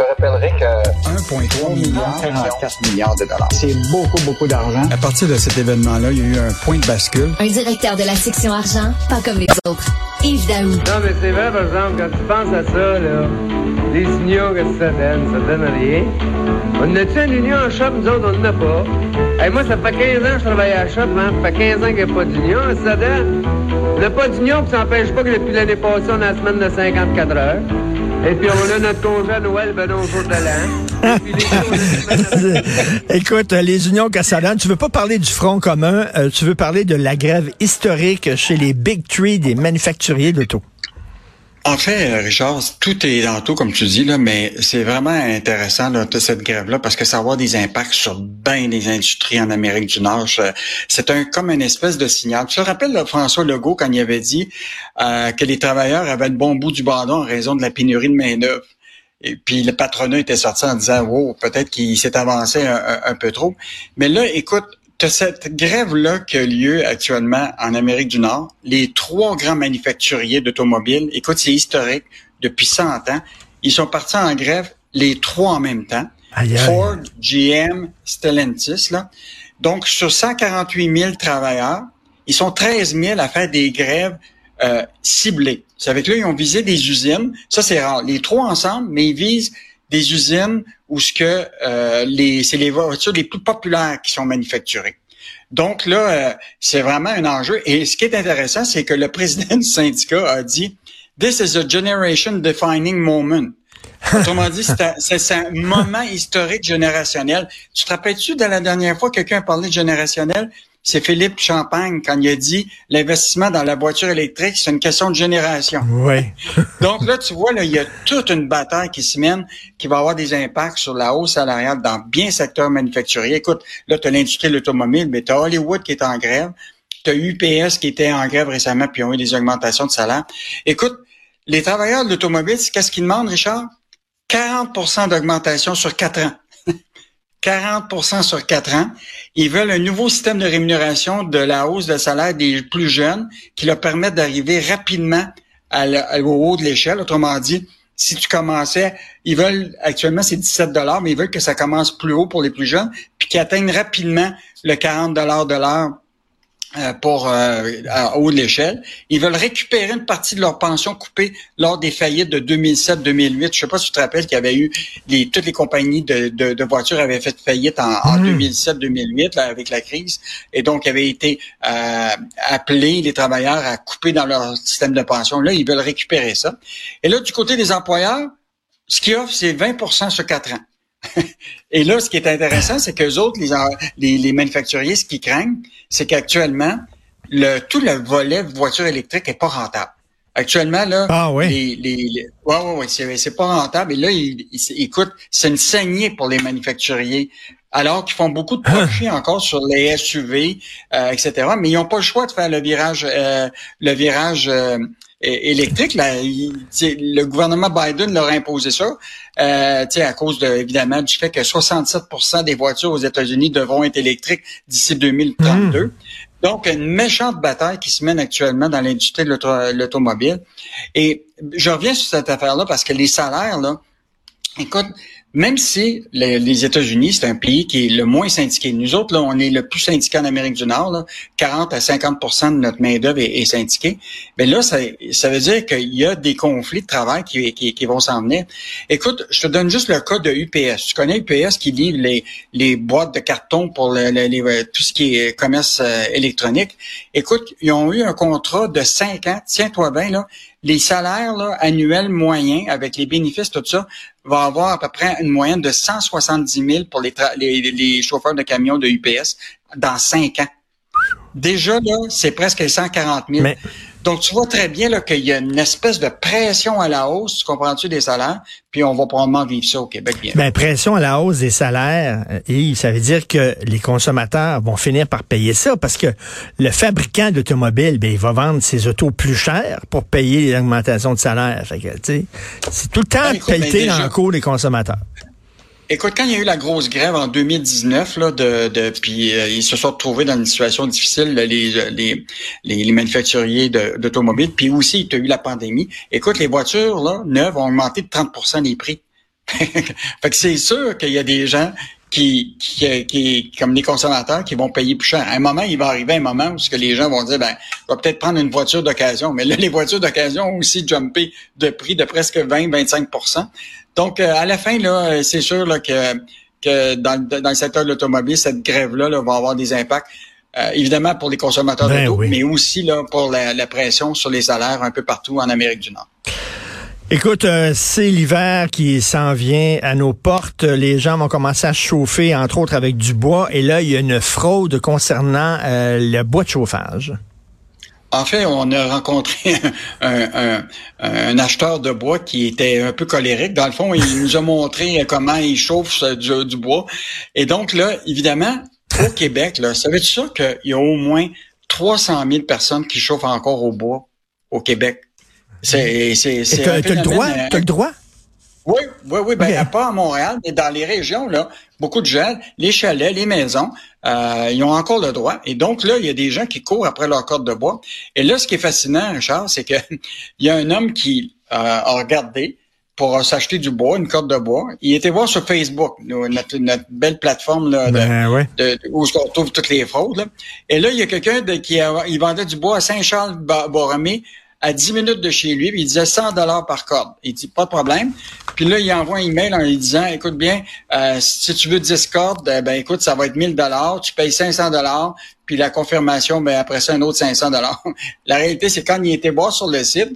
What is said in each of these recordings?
te rappellerai que 1,3 milliard, 44 milliards de dollars. C'est beaucoup, beaucoup d'argent. À partir de cet événement-là, il y a eu un point de bascule. Un directeur de la section argent, pas comme les autres. Yves Daou. Non, mais c'est vrai, par exemple, quand tu penses à ça, là, les unions, que ça donne? Ça donne rien. On a-tu une union en shop? Nous autres, on n'en a pas. Hey, moi, ça fait 15 ans que je travaille à la shop, hein. Ça fait 15 ans qu'il n'y a pas d'union. Ça donne? On n'a pas d'union, puis ça n'empêche pas que depuis l'année passée, on a la semaine de 54 heures. Et puis on a notre congé Noël, ben non, jour de l'an. Écoute, les unions Cassalan, tu veux pas parler du Front commun, euh, tu veux parler de la grève historique chez les Big Three des manufacturiers d'auto. En fait, euh, Richard, tout est dans tout, comme tu dis, là, mais c'est vraiment intéressant là, cette grève-là parce que ça va avoir des impacts sur bien des industries en Amérique du Nord. C'est un comme une espèce de signal. Tu te rappelles là, François Legault quand il avait dit euh, que les travailleurs avaient le bon bout du bâton en raison de la pénurie de main-d'œuvre. Et puis le patronat était sorti en disant, wow, peut-être qu'il s'est avancé un, peu trop. Mais là, écoute, cette grève-là qui a lieu actuellement en Amérique du Nord. Les trois grands manufacturiers d'automobiles, écoute, c'est historique, depuis 100 ans, ils sont partis en grève les trois en même temps. Ford, GM, Stellantis, là. Donc, sur 148 000 travailleurs, ils sont 13 000 à faire des grèves euh, ciblées. Ça veut dire que là, ils ont visé des usines. Ça, c'est rare. Les trois ensemble, mais ils visent des usines où ce que euh, les c'est les voitures les plus populaires qui sont manufacturées. Donc là, euh, c'est vraiment un enjeu. Et ce qui est intéressant, c'est que le président du syndicat a dit This is a generation defining moment. Autrement dit, c'est un, moment historique générationnel. Tu te rappelles-tu de la dernière fois que quelqu'un a parlé de générationnel? C'est Philippe Champagne quand il a dit l'investissement dans la voiture électrique, c'est une question de génération. Oui. Donc là, tu vois, là, il y a toute une bataille qui se mène qui va avoir des impacts sur la hausse salariale dans bien secteurs manufacturiers. Écoute, là, tu as l'industrie de l'automobile, mais tu as Hollywood qui est en grève, tu as UPS qui était en grève récemment, puis ont eu des augmentations de salaire. Écoute, les travailleurs de l'automobile, qu'est-ce qu'ils demandent, Richard? 40% d'augmentation sur quatre ans. 40% sur quatre ans. Ils veulent un nouveau système de rémunération de la hausse de salaire des plus jeunes qui leur permettent d'arriver rapidement au haut de l'échelle. Autrement dit, si tu commençais, ils veulent, actuellement c'est 17 dollars, mais ils veulent que ça commence plus haut pour les plus jeunes, puis qu'ils atteignent rapidement le 40 dollars de l'heure pour euh, à haut de l'échelle. Ils veulent récupérer une partie de leur pension coupée lors des faillites de 2007-2008. Je sais pas si tu te rappelles qu'il y avait eu les, toutes les compagnies de, de, voitures avaient fait faillite en, 2007-2008 mmh. avec la crise, et donc avaient été euh, appelés les travailleurs à couper dans leur système de pension. Là, ils veulent récupérer ça. Et là, du côté des employeurs, ce qu'ils offrent, c'est 20% sur quatre ans. Et là, ce qui est intéressant, c'est que autres, les, les, manufacturiers, ce qu'ils craignent, c'est qu'actuellement, le, tout le volet voiture électrique est pas rentable. Actuellement, là, ah, oui. les, les, ouais, ouais, ouais c'est, pas rentable. Et là, il, écoute, c'est une saignée pour les manufacturiers. Alors qu'ils font beaucoup de profit encore sur les SUV, euh, etc. Mais ils n'ont pas le choix de faire le virage, euh, le virage euh, électrique. Là, le gouvernement Biden leur a imposé ça, euh, à cause de, évidemment du fait que 67% des voitures aux États-Unis devront être électriques d'ici 2032. Hmm. Donc, une méchante bataille qui se mène actuellement dans l'industrie de l'automobile. Et je reviens sur cette affaire-là parce que les salaires, là, écoute, même si les, États-Unis, c'est un pays qui est le moins syndiqué. Nous autres, là, on est le plus syndiqué en Amérique du Nord. Là. 40 à 50% de notre main-d'œuvre est, est, syndiquée. Mais là, ça, ça veut dire qu'il y a des conflits de travail qui, qui, qui, vont s'en venir. Écoute, je te donne juste le cas de UPS. Tu connais UPS qui livre les, les boîtes de carton pour le, tout ce qui est commerce euh, électronique? Écoute, ils ont eu un contrat de 5 ans. Tiens-toi bien, là les salaires là, annuels moyens avec les bénéfices, tout ça, va avoir à peu près une moyenne de 170 000 pour les, les, chauffeurs de camions de UPS dans cinq ans. Déjà, là, c'est presque 140 000. Donc, tu vois très bien là, qu'il y a une espèce de pression à la hausse, tu comprends-tu, des salaires, puis on va probablement vivre ça au Québec bien. Ben, pression à la hausse des salaires, et ça veut dire que les consommateurs vont finir par payer ça, parce que le fabricant d'automobiles, ben, il va vendre ses autos plus chères pour payer l'augmentation de salaire. Fait que, c'est tout le temps ben, pelleté dans le cours des consommateurs. Écoute, quand il y a eu la grosse grève en 2019, là, de, de puis euh, ils se sont retrouvés dans une situation difficile, les, les, les, manufacturiers d'automobiles, puis aussi il y a eu la pandémie. Écoute, les voitures là, neuves ont augmenté de 30% les prix. fait que c'est sûr qu'il y a des gens qui, qui, qui, comme les consommateurs, qui vont payer plus cher. À un moment, il va arriver un moment où ce que les gens vont dire, ben, je vais peut-être prendre une voiture d'occasion. Mais là, les voitures d'occasion ont aussi jumpé de prix de presque 20-25 Donc, euh, à la fin, là, c'est sûr là, que, que dans, dans le secteur de l'automobile, cette grève-là là, va avoir des impacts. Euh, évidemment pour les consommateurs Ben d'auto, oui. mais aussi là, pour la, la pression sur les salaires un peu partout en Amérique du Nord. Écoute, euh, c'est l'hiver qui s'en vient à nos portes. Les gens vont commencer à chauffer, entre autres avec du bois. Et là, il y a une fraude concernant euh, le bois de chauffage. En fait, on a rencontré un, un, un, acheteur de bois qui était un peu colérique. Dans le fond, il nous a montré comment il chauffe du, du bois. Et donc là, évidemment, au Québec, là, ça qu'il y a au moins 300 000 personnes qui chauffent encore au bois au Québec? C'est, c'est, c'est t'as, le droit? euh, T'as le droit? Oui, oui, oui. Ben, Ok. pas à Montréal, mais dans les régions, là, beaucoup de gens, les chalets, les maisons, euh, ils ont encore le droit. Et donc, là, il y a des gens qui courent après leur corde de bois. Et là, ce qui est fascinant, Richard, c'est que il y a un homme qui euh, a regardé pour s'acheter du bois, une corde de bois. Il était voir sur Facebook, notre, notre belle plateforme là, de, Ben ouais. de, de- où on retrouve toutes les fraudes. là. Et là, il y a quelqu'un qui a- il vendait du bois à Saint-Charles-Borromée à 10 minutes de chez lui, puis il disait 100 dollars par corde. Il dit pas de problème. Puis là, il envoie un email en lui disant écoute bien, euh, si tu veux 10 cordes, euh, ben écoute, ça va être 1000 dollars, tu payes 500 dollars, puis la confirmation ben après ça un autre 500 dollars. la réalité c'est quand il était voir sur le site,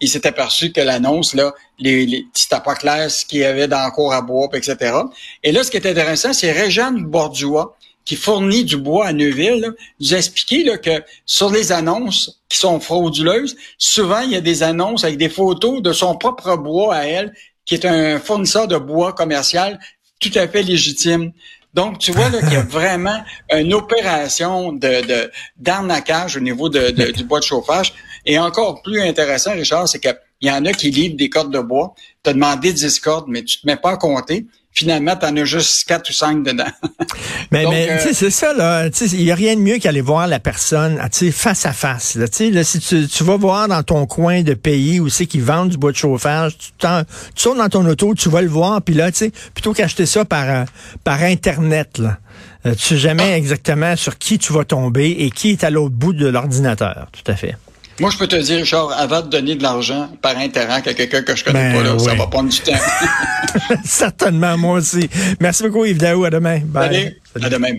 il s'est aperçu que l'annonce, là, les, les, c'était pas clair ce qu'il y avait dans le cours à puis etc. Et là, ce qui est intéressant, c'est Réjeanne Bordua, qui fournit du bois à Neuville, là, nous a expliqué là, que sur les annonces qui sont frauduleuses, souvent, il y a des annonces avec des photos de son propre bois à elle, qui est un fournisseur de bois commercial tout à fait légitime. Donc, tu vois là qu'il y a vraiment une opération de, de d'arnaquage au niveau de, de- du bois de chauffage. Et encore plus intéressant, Richard, c'est qu'il y en a qui livrent des cordes de bois. Tu as demandé 10 cordes, mais tu te mets pas à compter. Finalement, tu en as juste 4 ou 5 dedans. Mais, Donc, mais euh, tu sais, c'est ça, là. Il n'y a rien de mieux qu'aller voir la personne ah, tu sais, face à face. Là, Tu sais, là, si tu, tu vas voir dans ton coin de pays où c'est qu'ils vendent du bois de chauffage, tu, t'en- tu sautes dans ton auto, tu vas le voir, puis là, tu sais, plutôt qu'acheter ça par, euh, par Internet, là, euh, tu sais jamais exactement sur qui tu vas tomber et qui est à l'autre bout de l'ordinateur. Tout à fait. Moi, je peux te dire, Richard, avant de donner de l'argent par Interac à quelqu'un que je connais Ben, pas, là, ça va prendre du temps. Certainement, moi aussi. Merci beaucoup, Yves Daou. À demain. Bye. Allez, à demain.